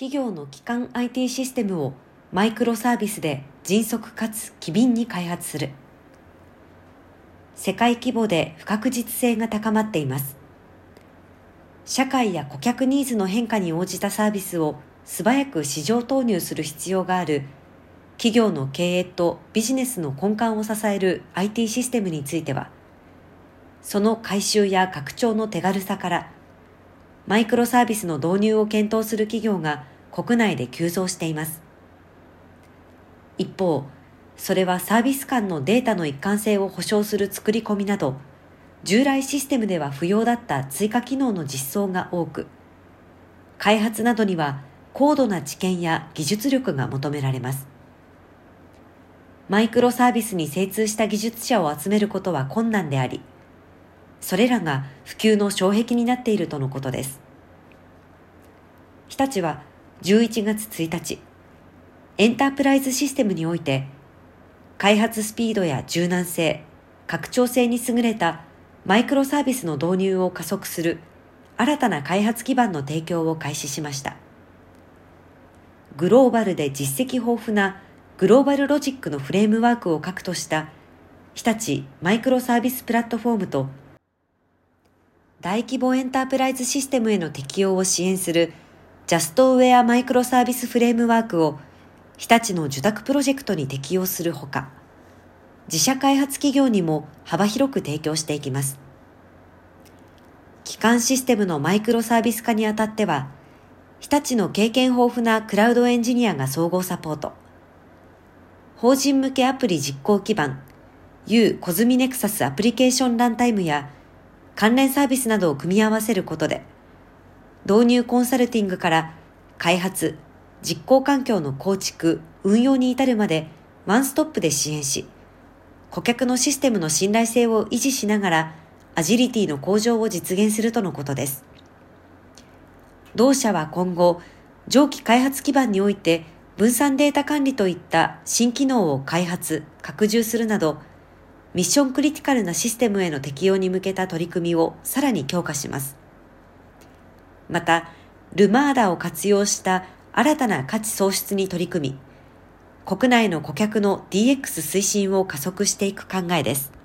企業の基幹 IT システムをマイクロサービスで迅速かつ機敏に開発する。世界規模で不確実性が高まっています。社会や顧客ニーズの変化に応じたサービスを素早く市場投入する必要がある企業の経営とビジネスの根幹を支える IT システムについては、その改修や拡張の手軽さから、マイクロサービスの導入を検討する企業が国内で急増しています。一方、それはサービス間のデータの一貫性を保証する作り込みなど、従来システムでは不要だった追加機能の実装が多く、開発などには高度な知見や技術力が求められます。マイクロサービスに精通した技術者を集めることは困難であり、それらが普及の障壁になっているとのことです。日立は11月1日、エンタープライズシステムにおいて開発スピードや柔軟性、拡張性に優れたマイクロサービスの導入を加速する新たな開発基盤の提供を開始しました。グローバルで実績豊富なグローバルロジックのフレームワークを核とした日立マイクロサービスプラットフォームと大規模エンタープライズシステムへの適用を支援するジャストウェアマイクロサービスフレームワークを日立の受託プロジェクトに適用するほか、自社開発企業にも幅広く提供していきます。基幹システムのマイクロサービス化にあたっては、日立の経験豊富なクラウドエンジニアが総合サポート。法人向けアプリ実行基盤、U コズミネクサスアプリケーションランタイムや関連サービスなどを組み合わせることで、導入コンサルティングから開発、実行環境の構築、運用に至るまでワンストップで支援し、顧客のシステムの信頼性を維持しながら、アジリティの向上を実現するとのことです。同社は今後、上記開発基盤において分散データ管理といった新機能を開発、拡充するなど、ミッションクリティカルなシステムへの適用に向けた取り組みをさらに強化します。また、ルマーダを活用した新たな価値創出に取り組み、国内の顧客の DX 推進を加速していく考えです。